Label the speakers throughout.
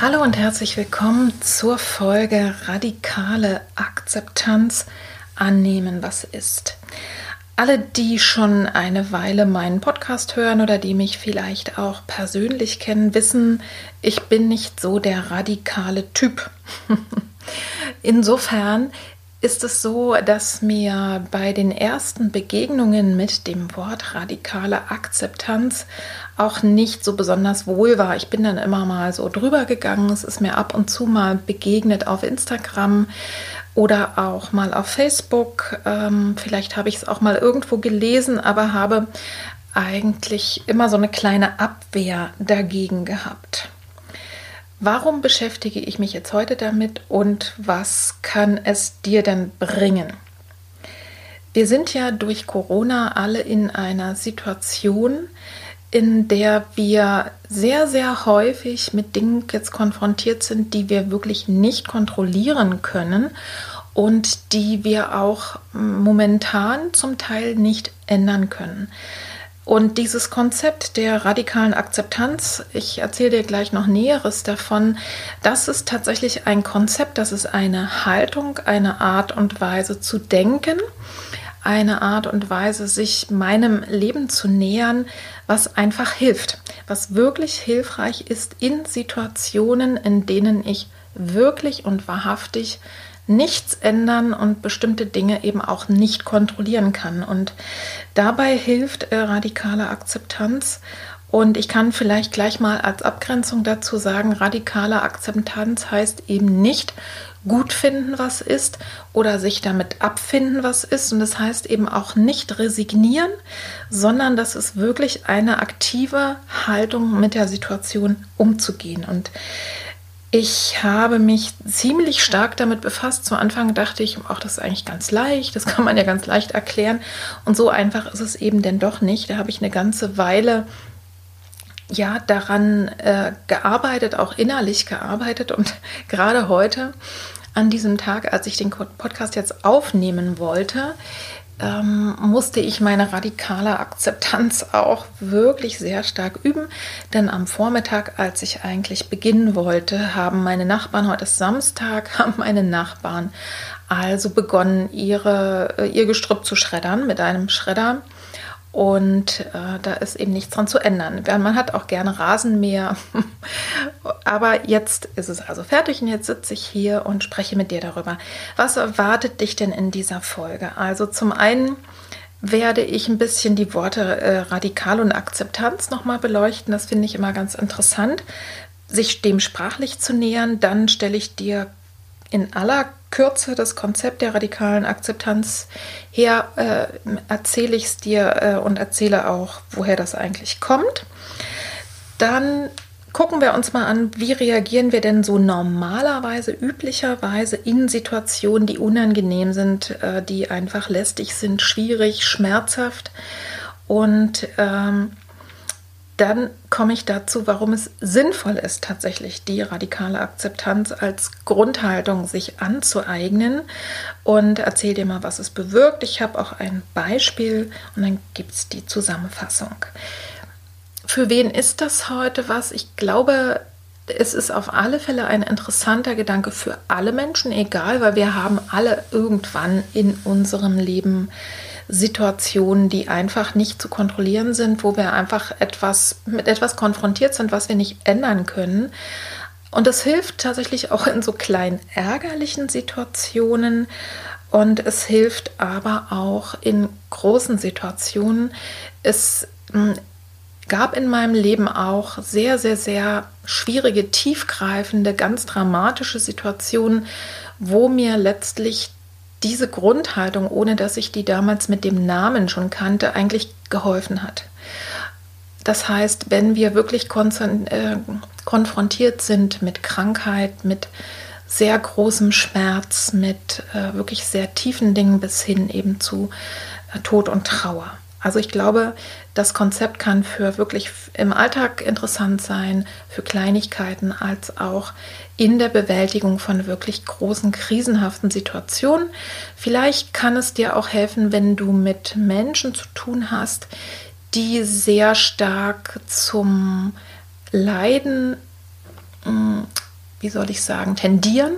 Speaker 1: Hallo und herzlich willkommen zur Folge Radikale Akzeptanz annehmen, was ist. Alle, die schon eine Weile meinen Podcast hören oder die mich vielleicht auch persönlich kennen, wissen, ich bin nicht so der radikale Typ. Insofern ist es so, dass mir bei den ersten Begegnungen mit dem Wort radikale Akzeptanz auch nicht so besonders wohl war. Ich bin dann immer mal so drüber gegangen. Es ist mir ab und zu mal begegnet auf Instagram oder auch mal auf Facebook. Ähm, vielleicht habe ich es auch mal irgendwo gelesen, aber habe eigentlich immer so eine kleine Abwehr dagegen gehabt. Warum beschäftige ich mich jetzt heute damit und was kann es dir denn bringen? Wir sind ja durch Corona alle in einer Situation, in der wir sehr, sehr häufig mit Dingen jetzt konfrontiert sind, die wir wirklich nicht kontrollieren können und die wir auch momentan zum Teil nicht ändern können. Und dieses Konzept der radikalen Akzeptanz, ich erzähle dir gleich noch Näheres davon, das ist tatsächlich ein Konzept, das ist eine Haltung, eine Art und Weise zu denken, eine Art und Weise, sich meinem Leben zu nähern, was einfach hilft, was wirklich hilfreich ist in Situationen, in denen ich wirklich und wahrhaftig nichts ändern und bestimmte Dinge eben auch nicht kontrollieren kann. Und dabei hilft äh, radikale Akzeptanz. Und ich kann vielleicht gleich mal als Abgrenzung dazu sagen, radikale Akzeptanz heißt eben nicht gut finden, was ist oder sich damit abfinden, was ist. Und das heißt eben auch nicht resignieren, sondern das ist wirklich eine aktive Haltung mit der Situation umzugehen. Und ich habe mich ziemlich stark damit befasst. Zu Anfang dachte ich, ach, das ist eigentlich ganz leicht, das kann man ja ganz leicht erklären. Und so einfach ist es eben denn doch nicht. Da habe ich eine ganze Weile ja daran äh, gearbeitet, auch innerlich gearbeitet und gerade heute an diesem Tag, als ich den Podcast jetzt aufnehmen wollte, ähm, musste ich meine radikale Akzeptanz auch wirklich sehr stark üben. Denn am Vormittag, als ich eigentlich beginnen wollte, haben meine Nachbarn, heute ist Samstag, haben meine Nachbarn also begonnen, ihre, äh, ihr Gestrüpp zu schreddern mit einem Schredder. Und äh, da ist eben nichts dran zu ändern. Man hat auch gerne Rasenmäher. Aber jetzt ist es also fertig und jetzt sitze ich hier und spreche mit dir darüber. Was erwartet dich denn in dieser Folge? Also zum einen werde ich ein bisschen die Worte äh, Radikal und Akzeptanz nochmal beleuchten. Das finde ich immer ganz interessant, sich dem sprachlich zu nähern. Dann stelle ich dir in aller Kürze das Konzept der radikalen Akzeptanz her, äh, erzähle ich es dir äh, und erzähle auch, woher das eigentlich kommt. Dann gucken wir uns mal an, wie reagieren wir denn so normalerweise, üblicherweise in Situationen, die unangenehm sind, äh, die einfach lästig sind, schwierig, schmerzhaft. Und ähm, dann komme ich dazu, warum es sinnvoll ist, tatsächlich die radikale Akzeptanz als Grundhaltung sich anzueignen und erzähle dir mal, was es bewirkt. Ich habe auch ein Beispiel und dann gibt es die Zusammenfassung. Für wen ist das heute was? Ich glaube, es ist auf alle Fälle ein interessanter Gedanke für alle Menschen, egal, weil wir haben alle irgendwann in unserem Leben Situationen, die einfach nicht zu kontrollieren sind, wo wir einfach etwas mit etwas konfrontiert sind, was wir nicht ändern können. Und das hilft tatsächlich auch in so kleinen ärgerlichen Situationen. Und es hilft aber auch in großen Situationen. Es hm, gab in meinem Leben auch sehr, sehr, sehr schwierige, tiefgreifende, ganz dramatische Situationen, wo mir letztlich diese Grundhaltung, ohne dass ich die damals mit dem Namen schon kannte, eigentlich geholfen hat. Das heißt, wenn wir wirklich äh, konfrontiert sind mit Krankheit, mit sehr großem Schmerz, mit äh, wirklich sehr tiefen Dingen bis hin eben zu äh, Tod und Trauer. Also ich glaube, das Konzept kann für wirklich im Alltag interessant sein, für Kleinigkeiten als auch in der Bewältigung von wirklich großen krisenhaften Situationen. Vielleicht kann es dir auch helfen, wenn du mit Menschen zu tun hast, die sehr stark zum Leiden, hm, wie soll ich sagen, tendieren,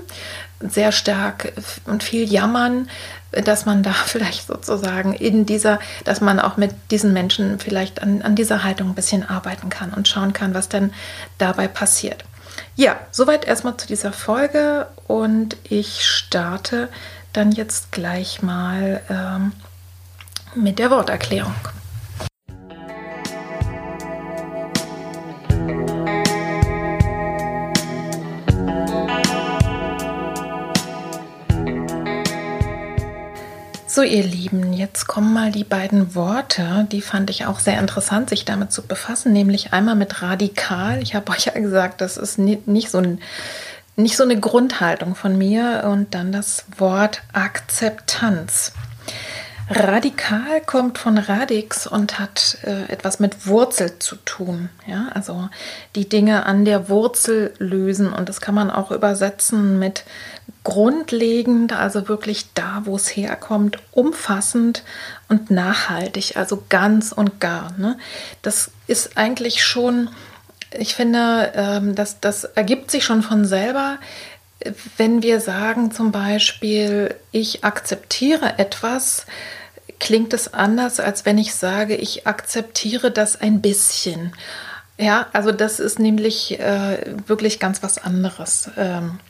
Speaker 1: sehr stark und viel jammern, dass man da vielleicht sozusagen in dieser, dass man auch mit diesen Menschen vielleicht an, an dieser Haltung ein bisschen arbeiten kann und schauen kann, was denn dabei passiert. Ja, soweit erstmal zu dieser Folge und ich starte dann jetzt gleich mal ähm, mit der Worterklärung. So, ihr Lieben, jetzt kommen mal die beiden Worte, die fand ich auch sehr interessant, sich damit zu befassen, nämlich einmal mit radikal. Ich habe euch ja gesagt, das ist nicht so, ein, nicht so eine Grundhaltung von mir und dann das Wort Akzeptanz. Radikal kommt von Radix und hat äh, etwas mit Wurzel zu tun. Ja, also die Dinge an der Wurzel lösen und das kann man auch übersetzen mit grundlegend, also wirklich da, wo es herkommt, umfassend und nachhaltig, also ganz und gar. Ne? Das ist eigentlich schon, ich finde, ähm, das, das ergibt sich schon von selber wenn wir sagen zum Beispiel, ich akzeptiere etwas, klingt es anders, als wenn ich sage, ich akzeptiere das ein bisschen. Ja, also das ist nämlich äh, wirklich ganz was anderes. Ähm,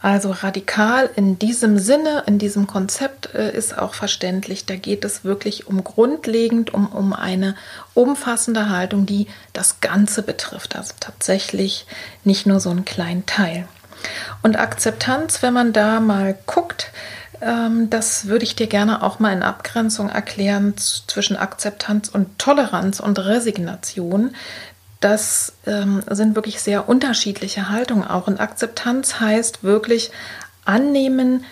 Speaker 1: also radikal in diesem Sinne, in diesem Konzept äh, ist auch verständlich. Da geht es wirklich um grundlegend, um, um eine umfassende Haltung, die das Ganze betrifft. Also tatsächlich nicht nur so einen kleinen Teil. Und Akzeptanz, wenn man da mal guckt, das würde ich dir gerne auch mal in Abgrenzung erklären zwischen Akzeptanz und Toleranz und Resignation. Das ähm, sind wirklich sehr unterschiedliche Haltungen auch. Und Akzeptanz heißt wirklich annehmen,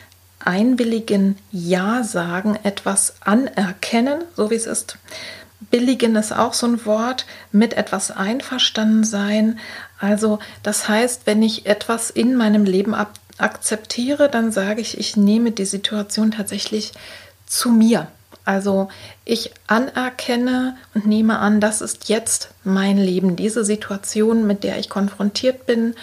Speaker 1: einwilligen, Ja sagen, etwas anerkennen, so wie es ist. Billigen ist auch so ein Wort, mit etwas einverstanden sein. Also das heißt, wenn ich etwas in meinem Leben ab akzeptiere, dann sage ich, ich nehme die Situation tatsächlich zu mir. Also ich anerkenne und nehme an, das ist jetzt mein Leben, diese Situation, mit der ich konfrontiert bin.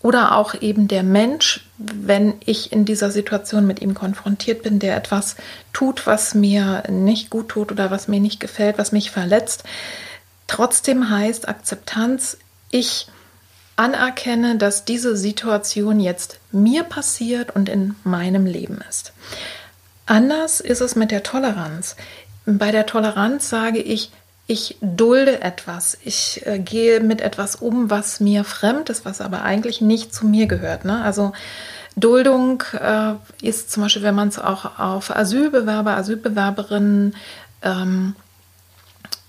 Speaker 1: Oder auch eben der Mensch, wenn ich in dieser Situation mit ihm konfrontiert bin, der etwas tut, was mir nicht gut tut oder was mir nicht gefällt, was mich verletzt. Trotzdem heißt Akzeptanz, ich anerkenne, dass diese Situation jetzt mir passiert und in meinem Leben ist. Anders ist es mit der Toleranz. Bei der Toleranz sage ich, ich dulde etwas, ich äh, gehe mit etwas um, was mir fremd ist, was aber eigentlich nicht zu mir gehört. Ne? Also Duldung äh, ist zum Beispiel, wenn man es auch auf Asylbewerber, Asylbewerberinnen ähm,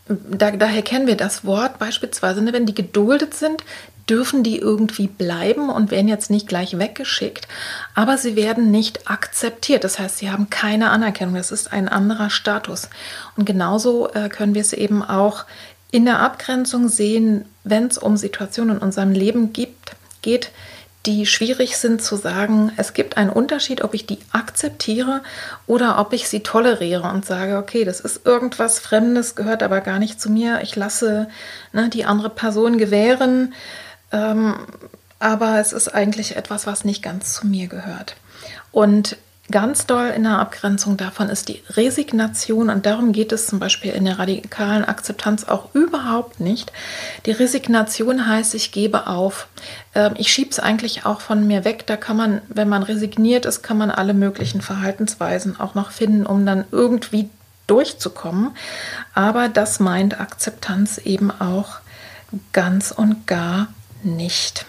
Speaker 1: da, daher kennen wir das Wort beispielsweise, ne, wenn die geduldet sind, dürfen die irgendwie bleiben und werden jetzt nicht gleich weggeschickt, aber sie werden nicht akzeptiert. Das heißt, sie haben keine Anerkennung. Das ist ein anderer Status. Und genauso äh, können wir es eben auch in der Abgrenzung sehen, wenn es um Situationen in unserem Leben gibt, geht, die schwierig sind zu sagen, es gibt einen Unterschied, ob ich die akzeptiere oder ob ich sie toleriere und sage, okay, das ist irgendwas Fremdes, gehört aber gar nicht zu mir. Ich lasse ne, die andere Person gewähren, ähm, aber es ist eigentlich etwas, was nicht ganz zu mir gehört. Und ganz doll in der Abgrenzung davon ist die Resignation und darum geht es zum Beispiel in der radikalen Akzeptanz auch überhaupt nicht. Die Resignation heißt, ich gebe auf. Ähm, ich schiebe es eigentlich auch von mir weg. Da kann man, wenn man resigniert ist, kann man alle möglichen Verhaltensweisen auch noch finden, um dann irgendwie durchzukommen. Aber das meint Akzeptanz eben auch ganz und gar nicht.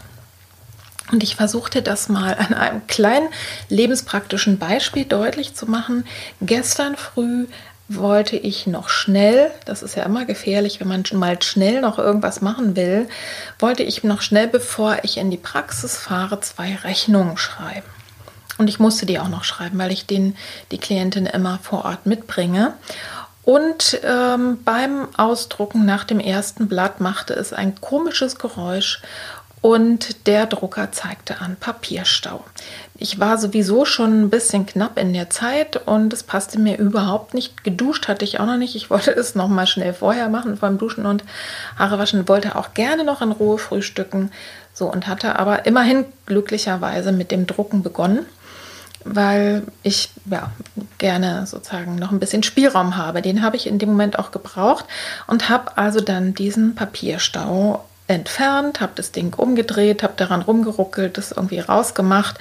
Speaker 1: Und ich versuchte das mal an einem kleinen lebenspraktischen Beispiel deutlich zu machen. Gestern früh wollte ich noch schnell, das ist ja immer gefährlich, wenn man mal schnell noch irgendwas machen will, wollte ich noch schnell, bevor ich in die Praxis fahre, zwei Rechnungen schreiben. Und ich musste die auch noch schreiben, weil ich den, die Klientin immer vor Ort mitbringe. Und ähm, beim Ausdrucken nach dem ersten Blatt machte es ein komisches Geräusch und der Drucker zeigte an Papierstau. Ich war sowieso schon ein bisschen knapp in der Zeit und es passte mir überhaupt nicht. Geduscht hatte ich auch noch nicht. Ich wollte es noch mal schnell vorher machen, vor dem Duschen und Haare waschen. Wollte auch gerne noch in Ruhe frühstücken. So und hatte aber immerhin glücklicherweise mit dem Drucken begonnen, weil ich ja gerne sozusagen noch ein bisschen Spielraum habe. Den habe ich in dem Moment auch gebraucht und habe also dann diesen Papierstau entfernt, habe das Ding umgedreht, habe daran rumgeruckelt, das irgendwie rausgemacht.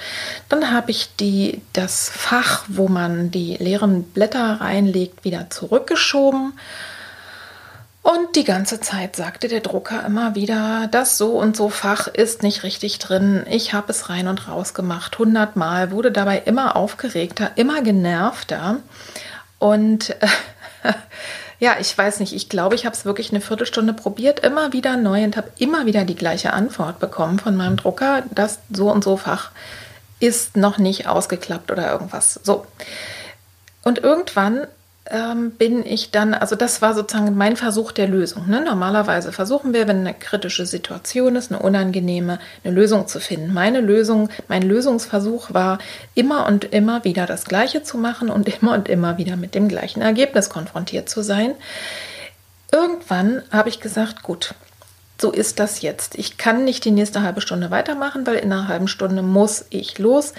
Speaker 1: Dann habe ich die, das Fach, wo man die leeren Blätter reinlegt, wieder zurückgeschoben. Und die ganze Zeit sagte der Drucker immer wieder, das so und so Fach ist nicht richtig drin. Ich habe es rein und raus gemacht, hundertmal, wurde dabei immer aufgeregter, immer genervter. Und äh, ja, ich weiß nicht, ich glaube, ich habe es wirklich eine Viertelstunde probiert, immer wieder neu und habe immer wieder die gleiche Antwort bekommen von meinem Drucker, das so und so Fach ist noch nicht ausgeklappt oder irgendwas. So. Und irgendwann ähm, bin ich dann, also das war sozusagen mein Versuch der Lösung. Ne? Normalerweise versuchen wir, wenn eine kritische Situation ist, eine unangenehme, eine Lösung zu finden. Meine Lösung, mein Lösungsversuch war, immer und immer wieder das Gleiche zu machen und immer und immer wieder mit dem gleichen Ergebnis konfrontiert zu sein. Irgendwann habe ich gesagt, gut, so ist das jetzt. Ich kann nicht die nächste halbe Stunde weitermachen, weil in einer halben Stunde muss ich los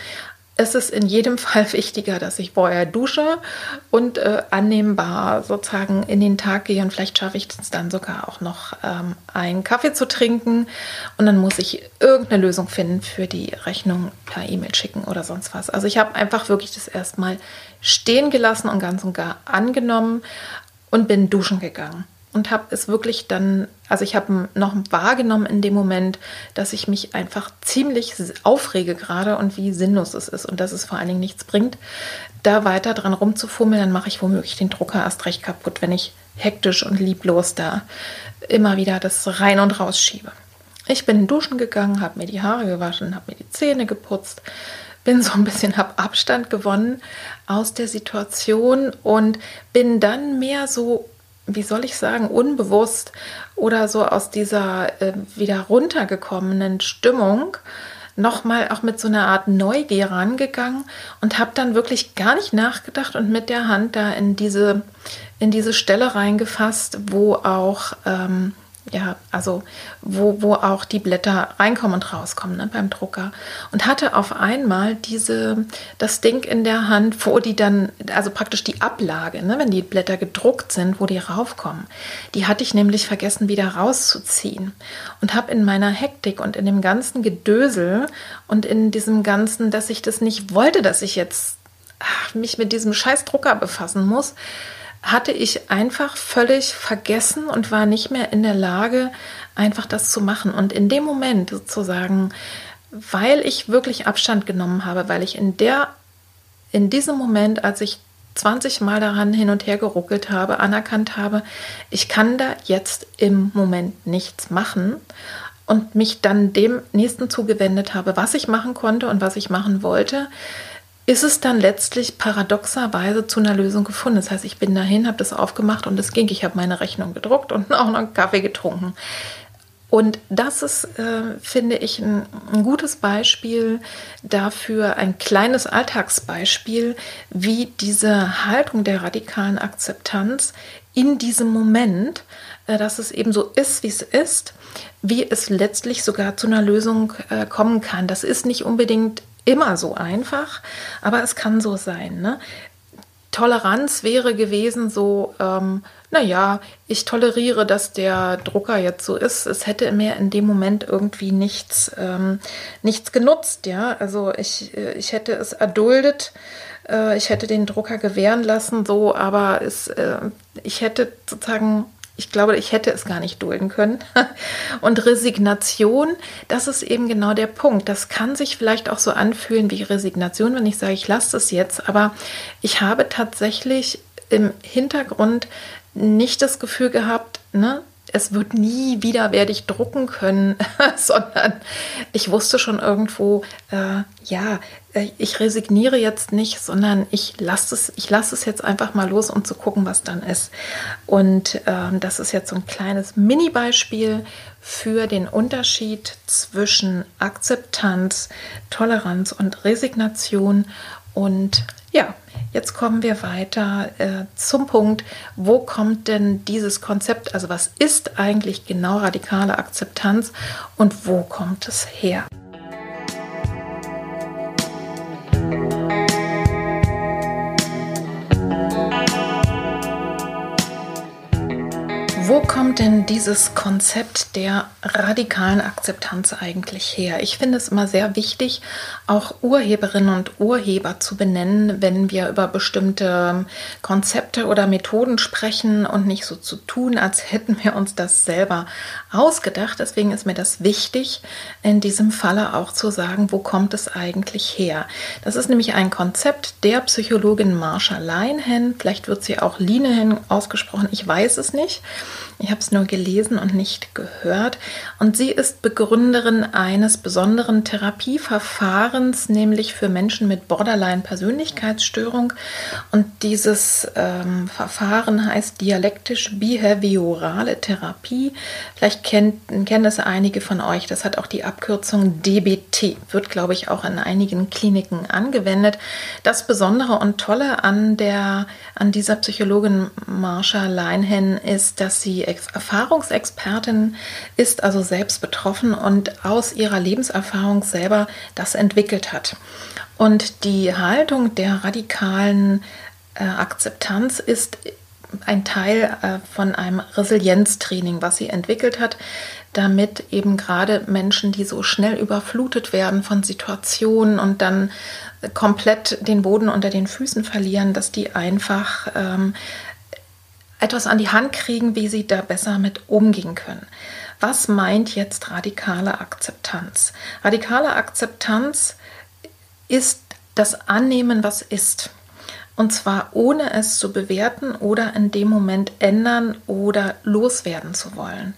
Speaker 1: es ist in jedem Fall wichtiger, dass ich vorher dusche und äh, annehmbar sozusagen in den Tag gehe und vielleicht schaffe ich es dann sogar auch noch ähm, einen Kaffee zu trinken und dann muss ich irgendeine Lösung finden für die Rechnung per E-Mail schicken oder sonst was. Also ich habe einfach wirklich das erstmal stehen gelassen und ganz und gar angenommen und bin duschen gegangen und habe es wirklich dann, also ich habe noch wahrgenommen in dem Moment, dass ich mich einfach ziemlich aufrege gerade und wie sinnlos es ist und dass es vor allen Dingen nichts bringt, da weiter dran rumzufummeln, dann mache ich womöglich den Drucker erst recht kaputt, wenn ich hektisch und lieblos da immer wieder das rein und raus schiebe. Ich bin duschen gegangen, habe mir die Haare gewaschen, habe mir die Zähne geputzt, bin so ein bisschen, habe Abstand gewonnen aus der Situation und bin dann mehr so wie soll ich sagen, unbewusst oder so aus dieser äh, wieder runtergekommenen Stimmung nochmal auch mit so einer Art Neugier rangegangen und habe dann wirklich gar nicht nachgedacht und mit der Hand da in diese, in diese Stelle reingefasst, wo auch ähm, ja, also wo, wo auch die Blätter reinkommen und rauskommen ne, beim Drucker. Und hatte auf einmal diese, das Ding in der Hand, wo die dann, also praktisch die Ablage, ne, wenn die Blätter gedruckt sind, wo die raufkommen, die hatte ich nämlich vergessen wieder rauszuziehen. Und habe in meiner Hektik und in dem ganzen Gedösel und in diesem ganzen, dass ich das nicht wollte, dass ich jetzt ach, mich mit diesem scheiß Drucker befassen muss, hatte ich einfach völlig vergessen und war nicht mehr in der Lage, einfach das zu machen. Und in dem Moment sozusagen, weil ich wirklich Abstand genommen habe, weil ich in der, in diesem Moment, als ich 20 Mal daran hin und her geruckelt habe, anerkannt habe, ich kann da jetzt im Moment nichts machen und mich dann dem nächsten zugewendet habe, was ich machen konnte und was ich machen wollte, ist es dann letztlich paradoxerweise zu einer Lösung gefunden. Das heißt, ich bin dahin, habe das aufgemacht und es ging. Ich habe meine Rechnung gedruckt und auch noch einen Kaffee getrunken. Und das ist, äh, finde ich, ein, ein, gutes Beispiel dafür, ein kleines Alltagsbeispiel, wie diese Haltung der radikalen Akzeptanz in diesem Moment, äh, dass es eben so ist, wie es ist, wie es letztlich sogar zu einer Lösung äh, kommen kann. Das ist nicht unbedingt immer so einfach, aber es kann so sein. Ne? Toleranz wäre gewesen so, ähm, naja, ich toleriere, dass der Drucker jetzt so ist. Es hätte mir in dem Moment irgendwie nichts, ähm, nichts genutzt, ja. Also ich, äh, ich hätte es erduldet, äh, ich hätte den Drucker gewähren lassen, so, aber es, äh, ich hätte sozusagen ich glaube, ich hätte es gar nicht dulden können. Und Resignation, das ist eben genau der Punkt. Das kann sich vielleicht auch so anfühlen wie Resignation, wenn ich sage, ich lasse es jetzt. Aber ich habe tatsächlich im Hintergrund nicht das Gefühl gehabt, ne, es wird nie wieder werde ich drucken können, sondern ich wusste schon irgendwo, äh, ja, äh, ich resigniere jetzt nicht, sondern ich lasse es, ich lasse es jetzt einfach mal los, um zu gucken, was dann ist. Und äh, das ist jetzt so ein kleines Mini-Beispiel für den Unterschied zwischen Akzeptanz, Toleranz und Resignation. Und ja, Jetzt kommen wir weiter äh, zum Punkt, wo kommt denn dieses Konzept, also was ist eigentlich genau radikale Akzeptanz und wo kommt es her? Wo kommt denn dieses Konzept der radikalen Akzeptanz eigentlich her? Ich finde es immer sehr wichtig, auch Urheberinnen und Urheber zu benennen, wenn wir über bestimmte Konzepte oder Methoden sprechen und nicht so zu tun, als hätten wir uns das selber ausgedacht. Deswegen ist mir das wichtig, in diesem Falle auch zu sagen, wo kommt es eigentlich her? Das ist nämlich ein Konzept der Psychologin Marsha Linehan. Vielleicht wird sie auch Linehan ausgesprochen, ich weiß es nicht. Ich habe es nur gelesen und nicht gehört. Und sie ist Begründerin eines besonderen Therapieverfahrens, nämlich für Menschen mit Borderline-Persönlichkeitsstörung. Und dieses ähm, Verfahren heißt dialektisch-behaviorale Therapie. Vielleicht kennt, kennen es einige von euch. Das hat auch die Abkürzung DBT. Wird, glaube ich, auch in einigen Kliniken angewendet. Das Besondere und Tolle an, der, an dieser Psychologin Marsha Leinhen ist, dass sie Erfahrungsexpertin ist, also selbst betroffen und aus ihrer Lebenserfahrung selber das entwickelt hat. Und die Haltung der radikalen äh, Akzeptanz ist ein Teil äh, von einem Resilienztraining, was sie entwickelt hat, damit eben gerade Menschen, die so schnell überflutet werden von Situationen und dann komplett den Boden unter den Füßen verlieren, dass die einfach ähm, etwas an die Hand kriegen, wie sie da besser mit umgehen können. Was meint jetzt radikale Akzeptanz? Radikale Akzeptanz ist das Annehmen, was ist. Und zwar ohne es zu bewerten oder in dem Moment ändern oder loswerden zu wollen.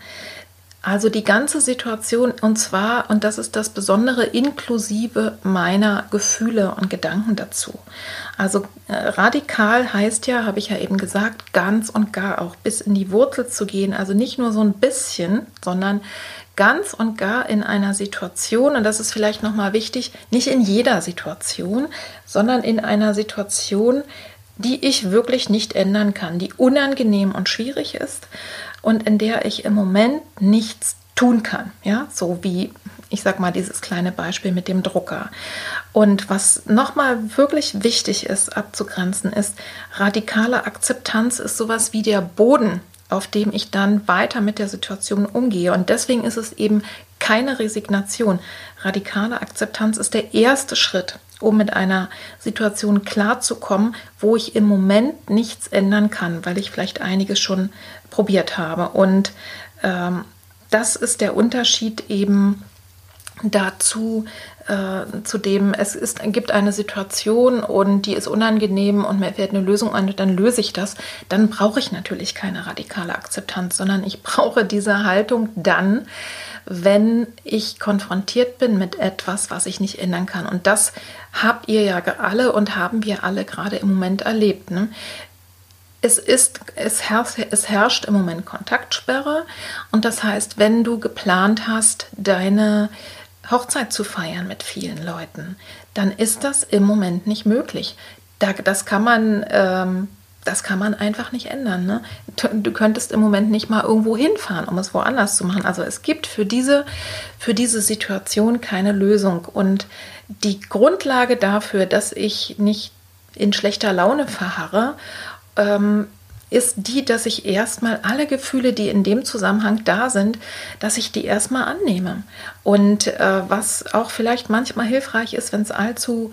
Speaker 1: Also die ganze Situation und zwar, und das ist das Besondere, inklusive meiner Gefühle und Gedanken dazu. Also äh, radikal heißt ja, habe ich ja eben gesagt, ganz und gar auch bis in die Wurzel zu gehen. Also nicht nur so ein bisschen, sondern ganz und gar in einer Situation, und das ist vielleicht nochmal wichtig, nicht in jeder Situation, sondern in einer Situation, die ich wirklich nicht ändern kann, die unangenehm und schwierig ist und in der ich im Moment nichts tun kann. Ja, so wie ich sag mal dieses kleine Beispiel mit dem Drucker. Und was nochmal wirklich wichtig ist abzugrenzen, ist radikale Akzeptanz ist sowas wie der Boden, auf dem ich dann weiter mit der Situation umgehe. Und deswegen ist es eben keine Resignation. Radikale Akzeptanz ist der erste Schritt, um mit einer Situation klarzukommen, wo ich im Moment nichts ändern kann, weil ich vielleicht einiges schon probiert habe. Und ähm, das ist der Unterschied eben dazu, äh, zu dem es ist, gibt eine Situation und die ist unangenehm und mir fällt eine Lösung an, dann löse ich das, dann brauche ich natürlich keine radikale Akzeptanz, sondern ich brauche diese Haltung dann, wenn ich konfrontiert bin mit etwas, was ich nicht ändern kann. Und das habt ihr ja alle und haben wir alle gerade im Moment erlebt. Ne? es ist, es herrscht, es herrscht im Moment Kontaktsperre und das heißt, wenn du geplant hast, deine Hochzeit zu feiern mit vielen Leuten, dann ist das im Moment nicht möglich. das kann man ähm, das kann man einfach nicht ändern. Ne? Du könntest im Moment nicht mal irgendwo hinfahren, um es woanders zu machen. Also es gibt für diese, für diese Situation keine Lösung. Und die Grundlage dafür, dass ich nicht in schlechter Laune verharre, ähm, ist die, dass ich erstmal alle Gefühle, die in dem Zusammenhang da sind, dass ich die erstmal annehme. Und äh, was auch vielleicht manchmal hilfreich ist, wenn es allzu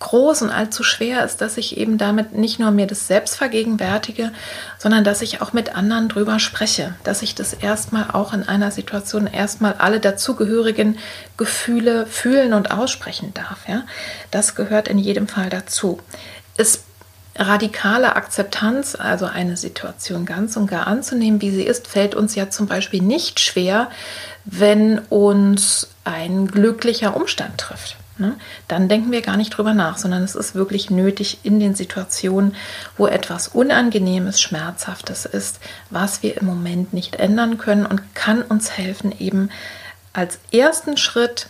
Speaker 1: groß und allzu schwer ist, dass ich eben damit nicht nur mir das selbst vergegenwärtige, sondern dass ich auch mit anderen drüber spreche, dass ich das erstmal auch in einer Situation erstmal alle dazugehörigen Gefühle fühlen und aussprechen darf. Ja? Das gehört in jedem Fall dazu. Es radikale Akzeptanz, also eine Situation ganz und gar anzunehmen, wie sie ist, fällt uns ja zum Beispiel nicht schwer, wenn uns ein glücklicher Umstand trifft. Ne? Dann denken wir gar nicht drüber nach, sondern es ist wirklich nötig in den Situationen, wo etwas Unangenehmes, Schmerzhaftes ist, was wir im Moment nicht ändern können und kann uns helfen, eben als ersten Schritt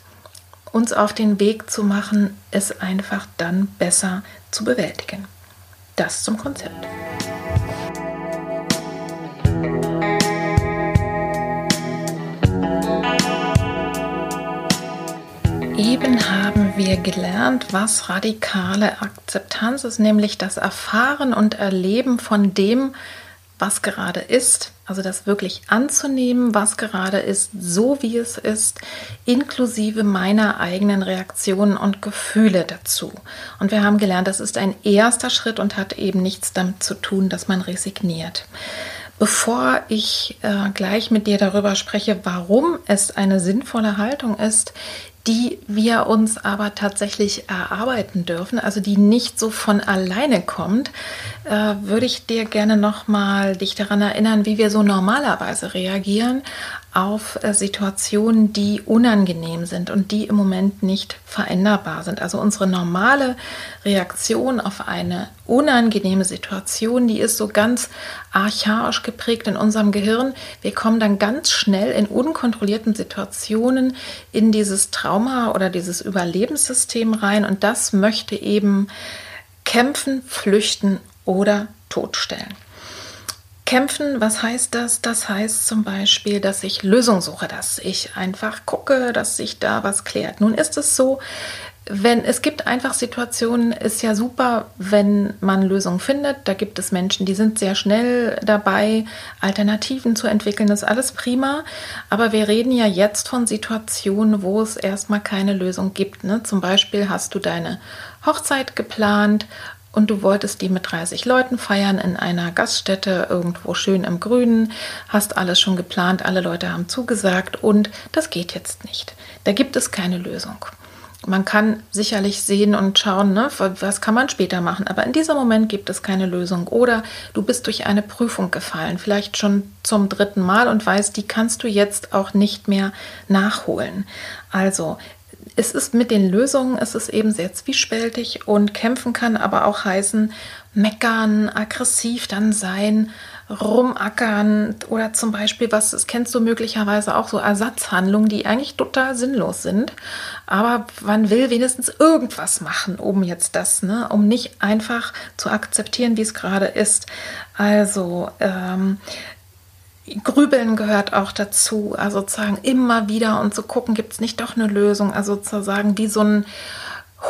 Speaker 1: uns auf den Weg zu machen, es einfach dann besser zu bewältigen. Das zum Konzept. Eben haben wir gelernt, was radikale Akzeptanz ist, nämlich das Erfahren und Erleben von dem, gerade ist, also das wirklich anzunehmen, was gerade ist, so wie es ist, inklusive meiner eigenen Reaktionen und Gefühle dazu. Und wir haben gelernt, das ist ein erster Schritt und hat eben nichts damit zu tun, dass man resigniert. Bevor ich äh, gleich mit dir darüber spreche, warum es eine sinnvolle Haltung ist, die wir uns aber tatsächlich erarbeiten dürfen, also die nicht so von alleine kommt, äh, würde ich dir gerne nochmal dich daran erinnern, wie wir so normalerweise reagieren auf äh, Situationen, die unangenehm sind und die im Moment nicht veränderbar sind. Also unsere normale Reaktion auf eine unangenehme Situation, die ist so ganz archaisch geprägt in unserem Gehirn. Wir kommen dann ganz schnell in unkontrollierten Situationen in dieses Trauma oder dieses Überlebenssystem rein und das möchte eben kämpfen, flüchten oder totstellen. Kämpfen, was heißt das? Das heißt zum Beispiel, dass ich Lösungen suche, dass ich einfach gucke, dass sich da was klärt. Nun ist es so, wenn es gibt einfach Situationen, ist ja super, wenn man Lösungen findet. Da gibt es Menschen, die sind sehr schnell dabei, Alternativen zu entwickeln. Ist alles prima. Aber wir reden ja jetzt von Situationen, wo es erstmal keine Lösung gibt. Ne? Zum Beispiel hast du deine Hochzeit geplant und du wolltest die mit 30 Leuten feiern in einer Gaststätte irgendwo schön im Grünen, hast alles schon geplant, alle Leute haben zugesagt und das geht jetzt nicht. Da gibt es keine Lösung. Man kann sicherlich sehen und schauen, ne, was kann man später machen, aber in diesem Moment gibt es keine Lösung. Oder du bist durch eine Prüfung gefallen, vielleicht schon zum dritten Mal und weißt, die kannst du jetzt auch nicht mehr nachholen. Also es ist mit den Lösungen, es ist eben sehr zwiespältig und kämpfen kann aber auch heißen, meckern, aggressiv dann sein, rumackern oder zum Beispiel, was das kennst du möglicherweise auch so Ersatzhandlungen, die eigentlich total sinnlos sind. Aber man will wenigstens irgendwas machen, um jetzt das, ne, um nicht einfach zu akzeptieren, wie es gerade ist. Also ähm, Grübeln gehört auch dazu, also sozusagen immer wieder und zu gucken, gibt es nicht doch eine Lösung, also sozusagen wie so ein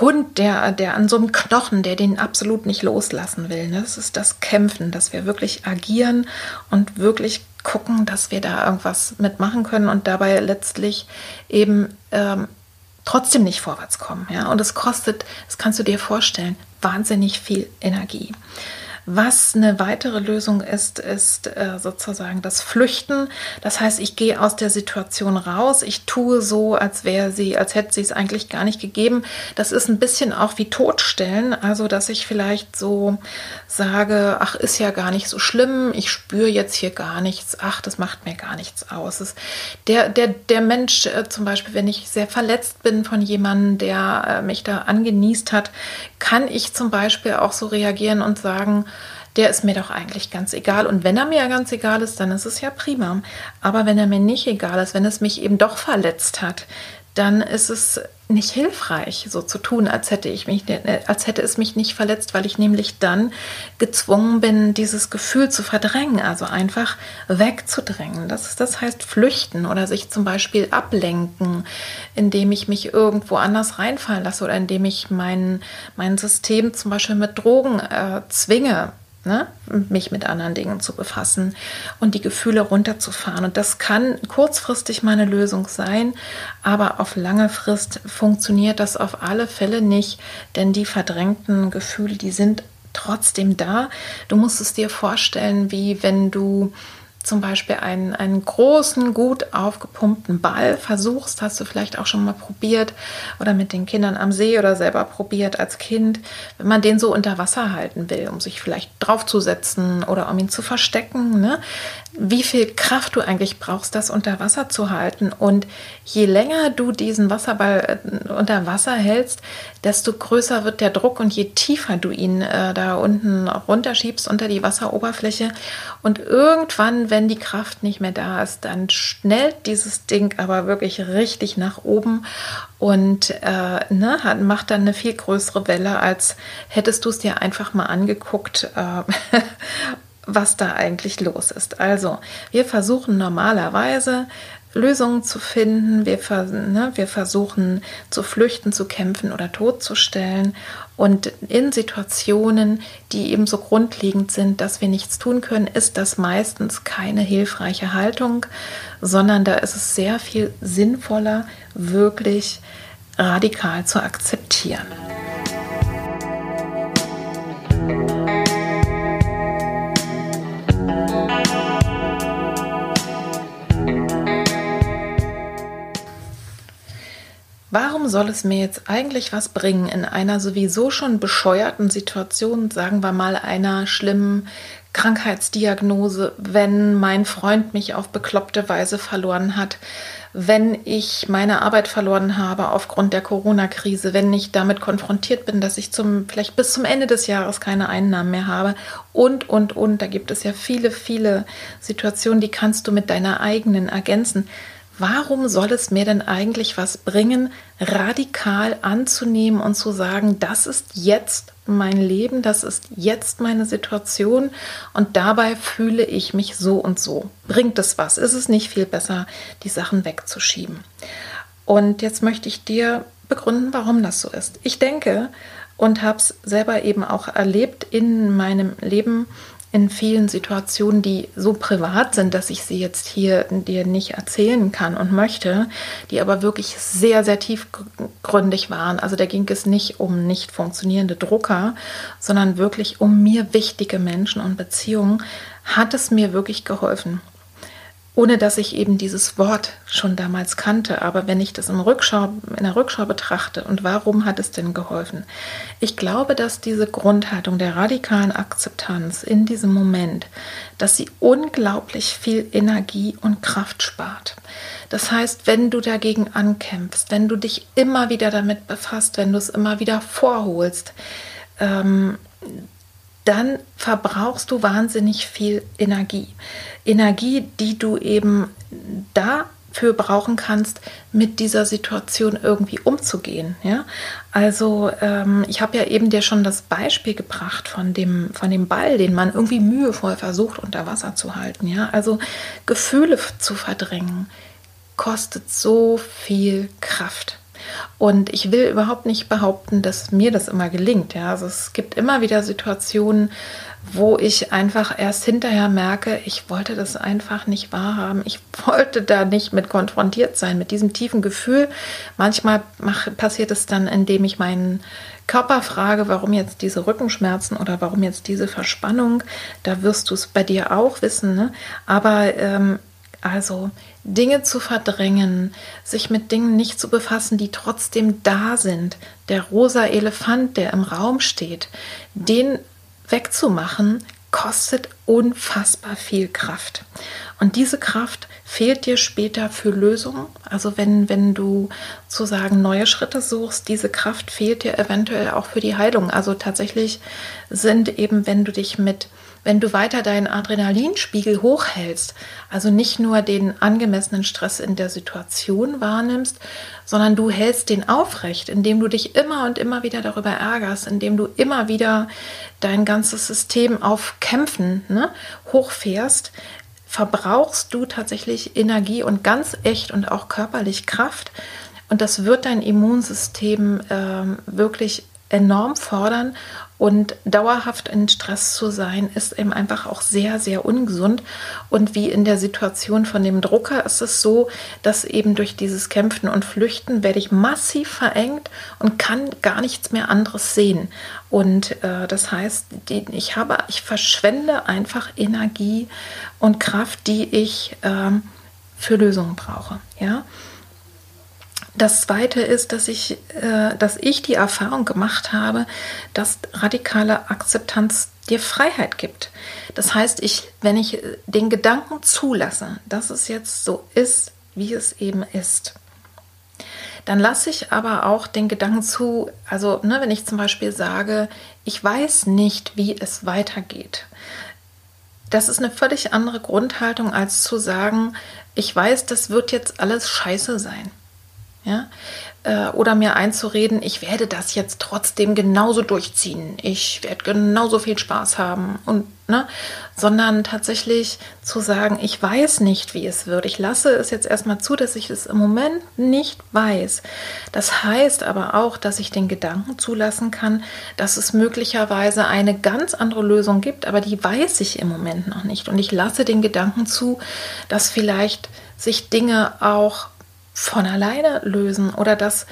Speaker 1: Hund, der, der an so einem Knochen, der den absolut nicht loslassen will. Ne? Das ist das Kämpfen, dass wir wirklich agieren und wirklich gucken, dass wir da irgendwas mitmachen können und dabei letztlich eben ähm, trotzdem nicht vorwärts kommen. Ja? Und es kostet, das kannst du dir vorstellen, wahnsinnig viel Energie. Was eine weitere Lösung ist, ist äh, sozusagen das Flüchten. Das heißt, ich gehe aus der Situation raus, ich tue so, als wäre sie, als hätte sie es eigentlich gar nicht gegeben. Das ist ein bisschen auch wie Totstellen, also dass ich vielleicht so sage, ach, ist ja gar nicht so schlimm, ich spüre jetzt hier gar nichts, ach, das macht mir gar nichts aus. Es, der, der, der Mensch, äh, zum Beispiel, wenn ich sehr verletzt bin von jemandem, der äh, mich da angenießt hat, kann ich zum Beispiel auch so reagieren und sagen, der ist mir doch eigentlich ganz egal. Und wenn er mir ganz egal ist, dann ist es ja prima. Aber wenn er mir nicht egal ist, wenn es mich eben doch verletzt hat, dann ist es nicht hilfreich, so zu tun, als hätte ich mich, als hätte es mich nicht verletzt, weil ich nämlich dann gezwungen bin, dieses Gefühl zu verdrängen, also einfach wegzudrängen. Das, das heißt flüchten oder sich zum Beispiel ablenken, indem ich mich irgendwo anders reinfallen lasse oder indem ich mein, mein System zum Beispiel mit Drogen äh, zwinge, ne, mich mit anderen Dingen zu befassen und die Gefühle runterzufahren. Und das kann kurzfristig meine Lösung sein, aber auf lange Frist funktioniert das auf alle Fälle nicht, denn die verdrängten Gefühle, die sind trotzdem da. Du musst es dir vorstellen, wie wenn du zum Beispiel einen, einen großen, gut aufgepumpten Ball versuchst, hast du vielleicht auch schon mal probiert oder mit den Kindern am See oder selber probiert als Kind, wenn man den so unter Wasser halten will, um sich vielleicht draufzusetzen oder um ihn zu verstecken, ne? wie viel Kraft du eigentlich brauchst, das unter Wasser zu halten. Und je länger du diesen Wasserball äh, unter Wasser hältst, desto größer wird der Druck und je tiefer du ihn äh, da unten runterschiebst unter die Wasseroberfläche. Und irgendwann, wenn die Kraft nicht mehr da ist, dann schnellt dieses Ding aber wirklich richtig nach oben und äh, ne, macht dann eine viel größere Welle, als hättest du es dir einfach mal angeguckt äh, was da eigentlich los ist. Also, wir versuchen normalerweise Lösungen zu finden, wir, ne, wir versuchen zu flüchten, zu kämpfen oder totzustellen. Und in Situationen, die eben so grundlegend sind, dass wir nichts tun können, ist das meistens keine hilfreiche Haltung, sondern da ist es sehr viel sinnvoller, wirklich radikal zu akzeptieren. Warum soll es mir jetzt eigentlich was bringen, in einer sowieso schon bescheuerten Situation, sagen wir mal einer schlimmen Krankheitsdiagnose, wenn mein Freund mich auf bekloppte Weise verloren hat, wenn ich meine Arbeit verloren habe aufgrund der Corona-Krise, wenn ich damit konfrontiert bin, dass ich zum, vielleicht bis zum Ende des Jahres keine Einnahmen mehr habe und, und, und. Da gibt es ja viele, viele Situationen, die kannst du mit deiner eigenen ergänzen. Warum soll es mir denn eigentlich was bringen, radikal anzunehmen und zu sagen, das ist jetzt mein Leben, das ist jetzt meine Situation und dabei fühle ich mich so und so. Bringt es was? Ist es nicht viel besser, die Sachen wegzuschieben? Und jetzt möchte ich dir begründen, warum das so ist. Ich denke und habe es selber eben auch erlebt in meinem Leben, in vielen Situationen, die so privat sind, dass ich sie jetzt hier dir nicht erzählen kann und möchte, die aber wirklich sehr, sehr tiefgründig waren. Also da ging es nicht um nicht funktionierende Drucker, sondern wirklich um mir wichtige Menschen und Beziehungen, hat es mir wirklich geholfen ohne dass ich eben dieses Wort schon damals kannte. Aber wenn ich das im Rückschau, in der Rückschau betrachte und warum hat es denn geholfen? Ich glaube, dass diese Grundhaltung der radikalen Akzeptanz in diesem Moment, dass sie unglaublich viel Energie und Kraft spart. Das heißt, wenn du dagegen ankämpfst, wenn du dich immer wieder damit befasst, wenn du es immer wieder vorholst, ähm, dann verbrauchst du wahnsinnig viel Energie. Energie, die du eben dafür brauchen kannst, mit dieser Situation irgendwie umzugehen. Ja? Also ähm, ich habe ja eben dir schon das Beispiel gebracht von dem, von dem Ball, den man irgendwie mühevoll versucht unter Wasser zu halten. Ja? Also Gefühle zu verdrängen kostet so viel Kraft. Und ich will überhaupt nicht behaupten, dass mir das immer gelingt. Ja, also es gibt immer wieder Situationen, wo ich einfach erst hinterher merke, ich wollte das einfach nicht wahrhaben. Ich wollte da nicht mit konfrontiert sein, mit diesem tiefen Gefühl. Manchmal mach, passiert es dann, indem ich meinen Körper frage, warum jetzt diese Rückenschmerzen oder warum jetzt diese Verspannung. Da wirst du es bei dir auch wissen. Ne? Aber ähm, also Dinge zu verdrängen, sich mit Dingen nicht zu befassen, die trotzdem da sind. Der rosa Elefant, der im Raum steht, den wegzumachen, kostet unfassbar viel Kraft. Und diese Kraft fehlt dir später für Lösungen. Also wenn, wenn du sozusagen neue Schritte suchst, diese Kraft fehlt dir eventuell auch für die Heilung. Also tatsächlich sind eben, wenn du dich mit wenn du weiter deinen Adrenalinspiegel hochhältst, also nicht nur den angemessenen Stress in der Situation wahrnimmst, sondern du hältst den aufrecht, indem du dich immer und immer wieder darüber ärgerst, indem du immer wieder dein ganzes System auf Kämpfen ne, hochfährst, verbrauchst du tatsächlich Energie und ganz echt und auch körperlich Kraft. Und das wird dein Immunsystem ähm, wirklich enorm fordern und dauerhaft in Stress zu sein, ist eben einfach auch sehr, sehr ungesund. Und wie in der Situation von dem Drucker ist es so, dass eben durch dieses Kämpfen und Flüchten werde ich massiv verengt und kann gar nichts mehr anderes sehen. Und äh, das heißt, die, ich habe, ich verschwende einfach Energie und Kraft, die ich äh, für Lösungen brauche. Ja. Das zweite ist, dass ich, äh, dass ich die Erfahrung gemacht habe, dass radikale Akzeptanz dir Freiheit gibt. Das heißt, ich, wenn ich den Gedanken zulasse, dass es jetzt so ist, wie es eben ist, dann lasse ich aber auch den Gedanken zu, also ne, wenn ich zum Beispiel sage, ich weiß nicht, wie es weitergeht. Das ist eine völlig andere Grundhaltung, als zu sagen, ich weiß, das wird jetzt alles scheiße sein. Ja? Äh, oder mir einzureden, ich werde das jetzt trotzdem genauso durchziehen. Ich werde genauso viel Spaß haben. Und, ne? Sondern tatsächlich zu sagen, ich weiß nicht, wie es wird. Ich lasse es jetzt erstmal zu, dass ich es im Moment nicht weiß. Das heißt aber auch, dass ich den Gedanken zulassen kann, dass es möglicherweise eine ganz andere Lösung gibt, aber die weiß ich im Moment noch nicht. Und ich lasse den Gedanken zu, dass vielleicht sich Dinge auch von alleine lösen oder dass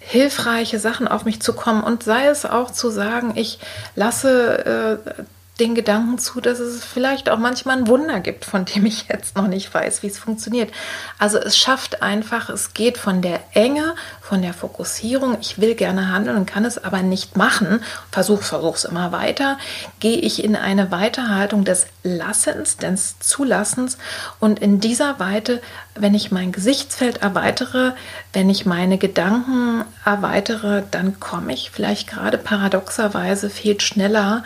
Speaker 1: hilfreiche Sachen auf mich zu kommen und sei es auch zu sagen, ich lasse äh, den Gedanken zu, dass es vielleicht auch manchmal ein Wunder gibt, von dem ich jetzt noch nicht weiß, wie es funktioniert. Also es schafft einfach, es geht von der Enge, von der Fokussierung, ich will gerne handeln und kann es aber nicht machen, versuch, versuch's immer weiter, gehe ich in eine Weiterhaltung des Lassens, des Zulassens und in dieser Weite, wenn ich mein Gesichtsfeld erweitere, wenn ich meine Gedanken erweitere, dann komme ich vielleicht gerade paradoxerweise viel schneller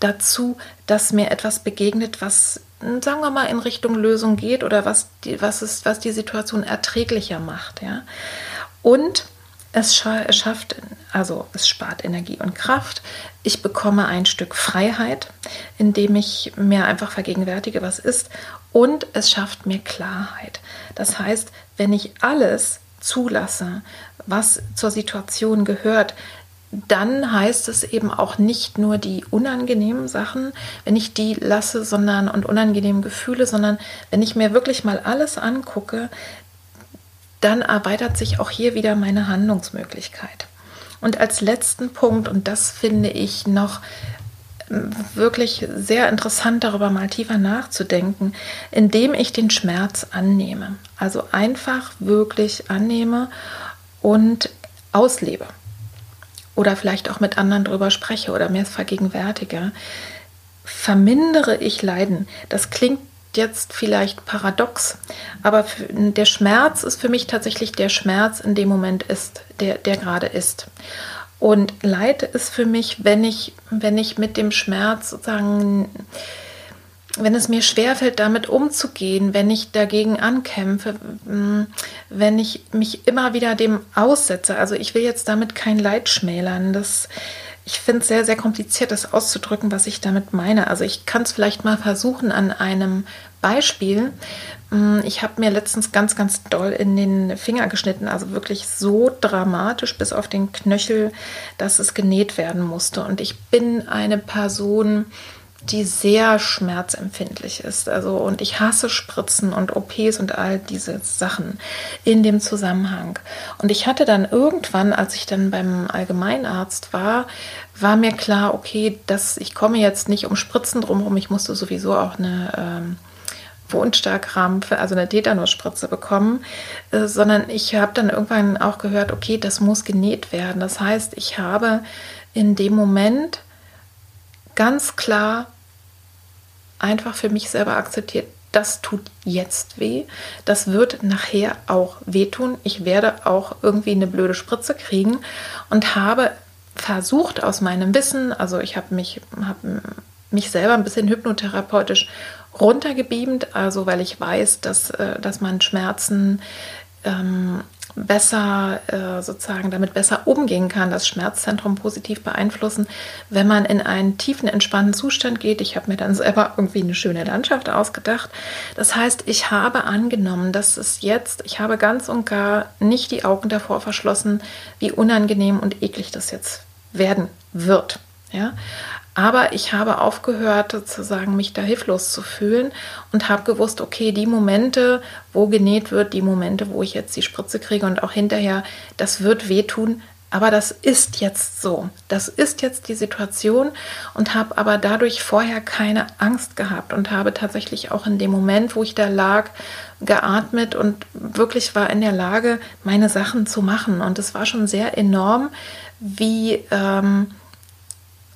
Speaker 1: dazu, dass mir etwas begegnet, was, sagen wir mal, in Richtung Lösung geht oder was die, was ist, was die Situation erträglicher macht. Ja? Und es schafft, also es spart Energie und Kraft. Ich bekomme ein Stück Freiheit, indem ich mir einfach vergegenwärtige, was ist. Und es schafft mir Klarheit. Das heißt, wenn ich alles zulasse, was zur Situation gehört, dann heißt es eben auch nicht nur die unangenehmen Sachen, wenn ich die lasse, sondern und unangenehmen Gefühle, sondern wenn ich mir wirklich mal alles angucke, dann erweitert sich auch hier wieder meine Handlungsmöglichkeit. Und als letzten Punkt, und das finde ich noch wirklich sehr interessant, darüber mal tiefer nachzudenken, indem ich den Schmerz annehme. Also einfach wirklich annehme und auslebe oder vielleicht auch mit anderen drüber spreche oder mir es vergegenwärtige, vermindere ich Leiden. Das klingt jetzt vielleicht paradox, aber der Schmerz ist für mich tatsächlich der Schmerz in dem Moment ist, der, der gerade ist. Und Leid ist für mich, wenn ich, wenn ich mit dem Schmerz sozusagen wenn es mir schwerfällt, damit umzugehen, wenn ich dagegen ankämpfe, mm, wenn ich mich immer wieder dem aussetze. Also ich will jetzt damit kein Leid schmälern. Das, ich finde es sehr, sehr kompliziert, das auszudrücken, was ich damit meine. Also ich kann es vielleicht mal versuchen an einem Beispiel. Mm, ich habe mir letztens ganz, ganz doll in den Finger geschnitten, also wirklich so dramatisch bis auf den Knöchel, dass es genäht werden musste. Und ich bin eine Person, die sehr schmerzempfindlich ist. Also, und ich hasse Spritzen und OPs und all diese Sachen in dem Zusammenhang. Und ich hatte dann irgendwann, als ich dann beim Allgemeinarzt war, war mir klar, okay, dass ich komme jetzt nicht um Spritzen drumherum. Ich musste sowieso auch eine ähm, Wundstarkrampfe, also eine Tetanusspritze bekommen, äh, sondern ich habe dann irgendwann auch gehört, okay, das muss genäht werden. Das heißt, ich habe in dem Moment ganz klar einfach für mich selber akzeptiert, das tut jetzt weh, das wird nachher auch wehtun, ich werde auch irgendwie eine blöde Spritze kriegen und habe versucht aus meinem Wissen, also ich habe mich hab mich selber ein bisschen hypnotherapeutisch runtergebeamt, also weil ich weiß, dass, äh, dass man Schmerzen ähm, besser äh, sozusagen damit besser umgehen kann, das Schmerzzentrum positiv beeinflussen, wenn man in einen tiefen, entspannten Zustand geht. Ich habe mir dann selber irgendwie eine schöne Landschaft ausgedacht. Das heißt, ich habe angenommen, dass es jetzt, ich habe ganz und gar nicht die Augen davor verschlossen, wie unangenehm und eklig das jetzt werden wird. Ja, aber ich habe aufgehört, sozusagen mich da hilflos zu fühlen und habe gewusst, okay, die Momente, wo genäht wird, die Momente, wo ich jetzt die Spritze kriege und auch hinterher, das wird wehtun, aber das ist jetzt so. Das ist jetzt die Situation und habe aber dadurch vorher keine Angst gehabt und habe tatsächlich auch in dem Moment, wo ich da lag, geatmet und wirklich war in der Lage, meine Sachen zu machen. Und es war schon sehr enorm, wie. Ähm,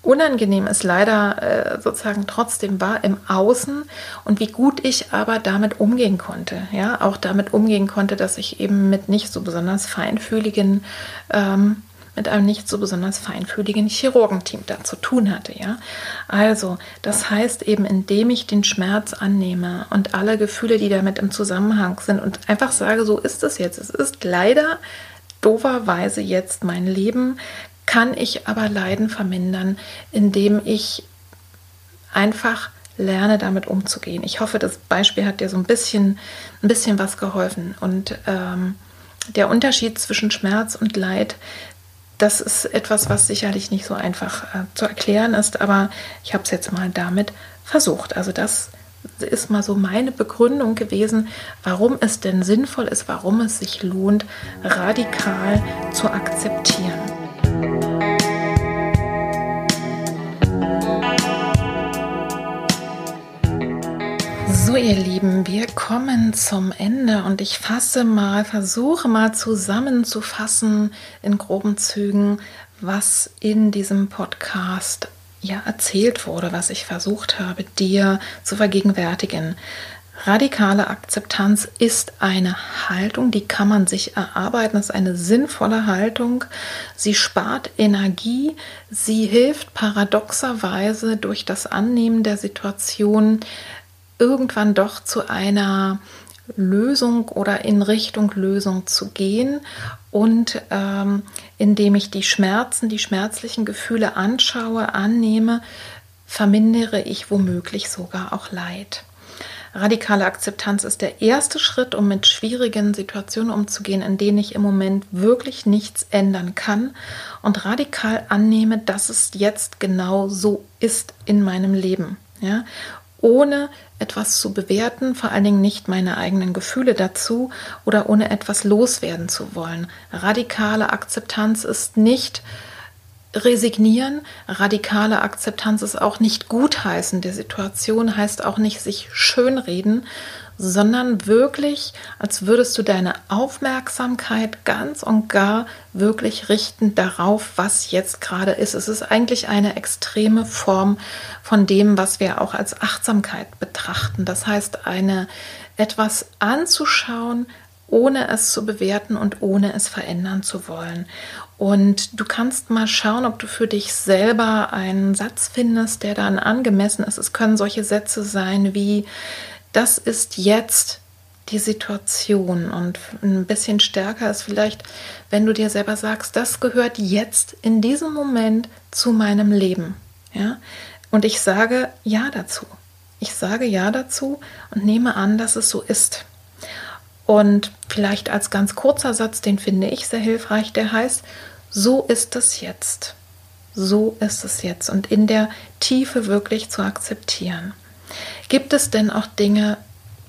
Speaker 1: unangenehm es leider äh, sozusagen trotzdem war im Außen und wie gut ich aber damit umgehen konnte. Ja, auch damit umgehen konnte, dass ich eben mit nicht so besonders feinfühligen, ähm, mit einem nicht so besonders feinfühligen Chirurgenteam da zu tun hatte. Ja, also das heißt eben, indem ich den Schmerz annehme und alle Gefühle, die damit im Zusammenhang sind und einfach sage, so ist es jetzt. Es ist leider doverweise jetzt mein Leben, kann ich aber Leiden vermindern, indem ich einfach lerne, damit umzugehen. Ich hoffe, das Beispiel hat dir so ein bisschen, ein bisschen was geholfen. Und ähm, der Unterschied zwischen Schmerz und Leid, das ist etwas, was sicherlich nicht so einfach äh, zu erklären ist, aber ich habe es jetzt mal damit versucht. Also das ist mal so meine Begründung gewesen, warum es denn sinnvoll ist, warum es sich lohnt, radikal zu akzeptieren. So, ihr Lieben, wir kommen zum Ende und ich fasse mal, versuche mal zusammenzufassen in groben Zügen, was in diesem Podcast ja erzählt wurde, was ich versucht habe, dir zu vergegenwärtigen. Radikale Akzeptanz ist eine Haltung, die kann man sich erarbeiten. Das ist eine sinnvolle Haltung. Sie spart Energie. Sie hilft paradoxerweise durch das Annehmen der Situation irgendwann doch zu einer Lösung oder in Richtung Lösung zu gehen und ähm, indem ich die Schmerzen, die schmerzlichen Gefühle anschaue, annehme, vermindere ich womöglich sogar auch Leid. Radikale Akzeptanz ist der erste Schritt, um mit schwierigen Situationen umzugehen, in denen ich im Moment wirklich nichts ändern kann und radikal annehme, dass es jetzt genau so ist in meinem Leben. Ja? Ohne etwas zu bewerten, vor allen Dingen nicht meine eigenen Gefühle dazu oder ohne etwas loswerden zu wollen. Radikale Akzeptanz ist nicht resignieren, radikale Akzeptanz ist auch nicht gutheißen der Situation, heißt auch nicht sich schönreden, sondern wirklich, als würdest du deine Aufmerksamkeit ganz und gar wirklich richten darauf, was jetzt gerade ist. Es ist eigentlich eine extreme Form von dem, was wir auch als Achtsamkeit betrachten. Das heißt, eine etwas anzuschauen, ohne es zu bewerten und ohne es verändern zu wollen. Und du kannst mal schauen, ob du für dich selber einen Satz findest, der dann angemessen ist. Es können solche Sätze sein wie, das ist jetzt die Situation und ein bisschen stärker ist vielleicht, wenn du dir selber sagst, das gehört jetzt in diesem Moment zu meinem Leben. Ja? Und ich sage Ja dazu. Ich sage Ja dazu und nehme an, dass es so ist. Und vielleicht als ganz kurzer Satz, den finde ich sehr hilfreich, der heißt, so ist es jetzt. So ist es jetzt. Und in der Tiefe wirklich zu akzeptieren. Gibt es denn auch Dinge,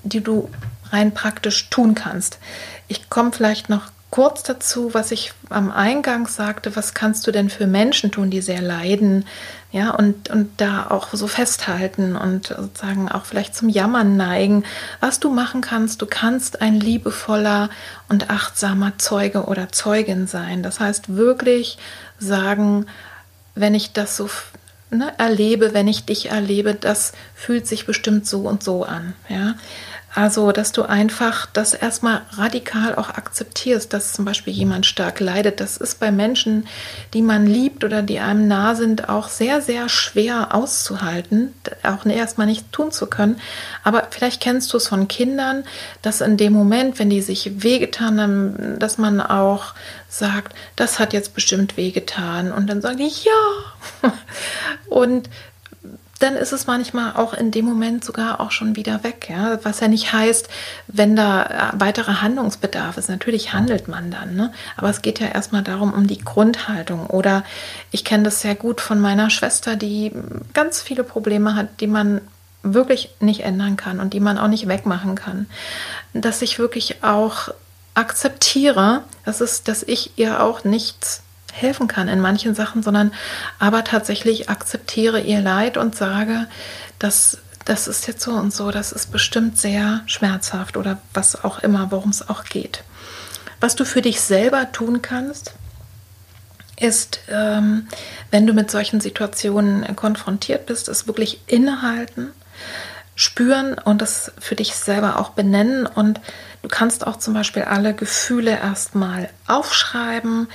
Speaker 1: die du rein praktisch tun kannst? Ich komme vielleicht noch kurz dazu, was ich am Eingang sagte, was kannst du denn für Menschen tun, die sehr leiden, ja, und, und da auch so festhalten und sozusagen auch vielleicht zum Jammern neigen. Was du machen kannst, du kannst ein liebevoller und achtsamer Zeuge oder Zeugin sein. Das heißt wirklich sagen, wenn ich das so ne, erlebe, wenn ich dich erlebe, das fühlt sich bestimmt so und so an. Ja? Also, dass du einfach das erstmal radikal auch akzeptierst, dass zum Beispiel jemand stark leidet. Das ist bei Menschen, die man liebt oder die einem nah sind, auch sehr, sehr schwer auszuhalten, auch erstmal nicht tun zu können. Aber vielleicht kennst du es von Kindern, dass in dem Moment, wenn die sich wehgetan haben, dass man auch sagt, das hat jetzt bestimmt wehgetan. Und dann sagen die, ja. Und dann ist es manchmal auch in dem Moment sogar auch schon wieder weg. Ja? Was ja nicht heißt, wenn da äh, weiterer Handlungsbedarf ist. Natürlich handelt man dann. Ne? Aber es geht ja erstmal darum, um die Grundhaltung. Oder ich kenne das sehr gut von meiner Schwester, die ganz viele Probleme hat, die man wirklich nicht ändern kann und die man auch nicht wegmachen kann. Dass ich wirklich auch akzeptiere, dass, es, dass ich ihr auch nichts helfen kann in manchen Sachen, sondern aber tatsächlich akzeptiere ihr Leid und sage, dass das ist jetzt so und so, das ist bestimmt sehr schmerzhaft oder was auch immer, worum es auch geht. Was du für dich selber tun kannst, ist, ähm, wenn du mit solchen Situationen konfrontiert bist, ist wirklich innehalten, spüren und das für dich selber auch benennen. Und du kannst auch zum Beispiel alle Gefühle erstmal aufschreiben,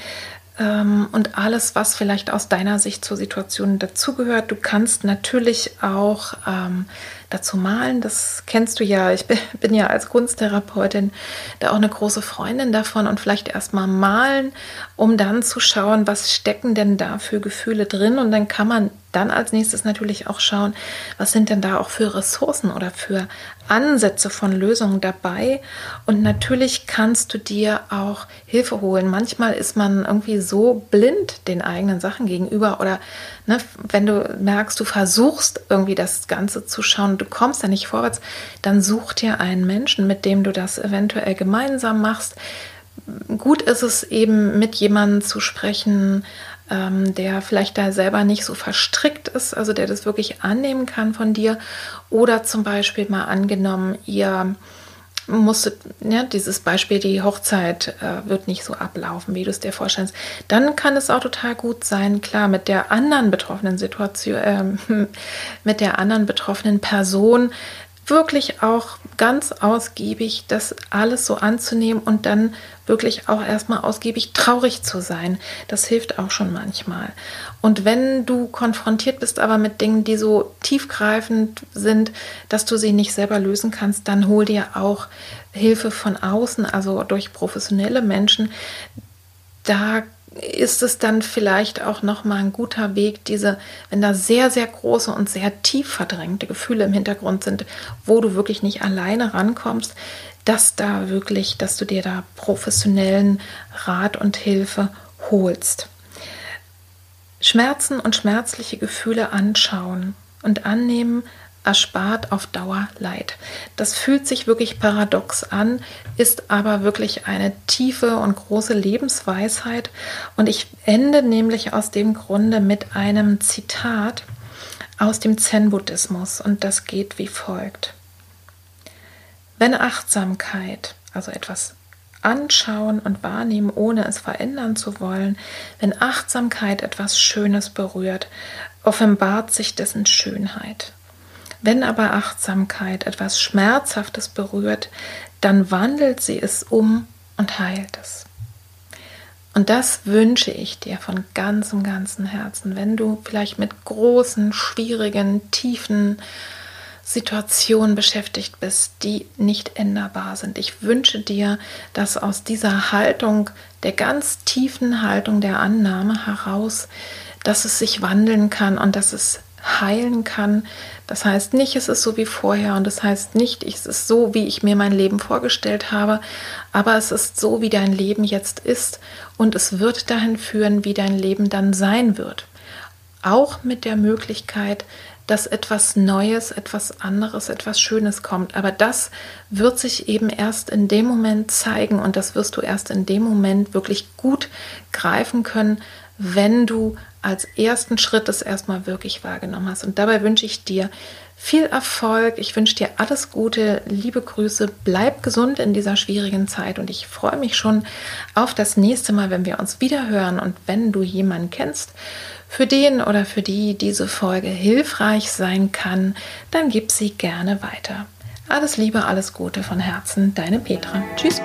Speaker 1: ähm, und alles, was vielleicht aus deiner Sicht zur Situation dazugehört. Du kannst natürlich auch ähm, dazu malen. Das kennst du ja. Ich bin, ja als Kunsttherapeutin da auch eine große Freundin davon und vielleicht erstmal malen, um dann zu schauen, was stecken denn da für Gefühle drin. Und dann kann man dann als nächstes natürlich auch schauen, was sind denn da auch für Ressourcen oder für Ansätze von Lösungen dabei. Und natürlich kannst du dir auch Hilfe holen. Manchmal ist man irgendwie so blind den eigenen Sachen gegenüber oder ne, wenn du merkst, du versuchst irgendwie das Ganze zu schauen du kommst da nicht vorwärts, dann such dir einen Menschen, mit dem du das eventuell gemeinsam machst. Gut ist es eben, mit jemandem zu sprechen, ähm, der vielleicht da selber nicht so verstrickt ist, also der das wirklich annehmen kann von dir. Oder zum Beispiel mal angenommen, ihr musstet, ja, dieses Beispiel, die Hochzeit äh, wird nicht so ablaufen, wie du es dir vorstellst, dann kann es auch total gut sein, klar, mit der anderen betroffenen Situation, äh, mit der anderen betroffenen Person wirklich auch ganz ausgiebig das alles so anzunehmen und dann wirklich auch erstmal ausgiebig traurig zu sein. Das hilft auch schon manchmal. Und wenn du konfrontiert bist aber mit Dingen, die so tiefgreifend sind, dass du sie nicht selber lösen kannst, dann hol dir auch Hilfe von außen, also durch professionelle Menschen. Da ist es dann vielleicht auch noch mal ein guter Weg, diese, wenn da sehr sehr große und sehr tief verdrängte Gefühle im Hintergrund sind, wo du wirklich nicht alleine rankommst, dass da wirklich, dass du dir da professionellen Rat und Hilfe holst. Schmerzen und schmerzliche Gefühle anschauen und annehmen erspart auf Dauer Leid. Das fühlt sich wirklich paradox an, ist aber wirklich eine tiefe und große Lebensweisheit. Und ich ende nämlich aus dem Grunde mit einem Zitat aus dem Zen-Buddhismus und das geht wie folgt. Wenn Achtsamkeit, also etwas anschauen und wahrnehmen, ohne es verändern zu wollen, wenn Achtsamkeit etwas Schönes berührt, offenbart sich dessen Schönheit. Wenn aber Achtsamkeit etwas Schmerzhaftes berührt, dann wandelt sie es um und heilt es. Und das wünsche ich dir von ganzem, ganzem Herzen, wenn du vielleicht mit großen, schwierigen, tiefen Situationen beschäftigt bist, die nicht änderbar sind. Ich wünsche dir, dass aus dieser Haltung, der ganz tiefen Haltung der Annahme heraus, dass es sich wandeln kann und dass es heilen kann. Das heißt nicht, es ist so wie vorher und das heißt nicht, es ist so, wie ich mir mein Leben vorgestellt habe, aber es ist so, wie dein Leben jetzt ist und es wird dahin führen, wie dein Leben dann sein wird. Auch mit der Möglichkeit, dass etwas Neues, etwas anderes, etwas Schönes kommt. Aber das wird sich eben erst in dem Moment zeigen und das wirst du erst in dem Moment wirklich gut greifen können, wenn du als ersten Schritt das erstmal wirklich wahrgenommen hast. Und dabei wünsche ich dir viel Erfolg. Ich wünsche dir alles Gute, liebe Grüße. Bleib gesund in dieser schwierigen Zeit und ich freue mich schon auf das nächste Mal, wenn wir uns wieder hören. Und wenn du jemanden kennst, für den oder für die diese Folge hilfreich sein kann, dann gib sie gerne weiter. Alles Liebe, alles Gute von Herzen, deine Petra. Tschüss.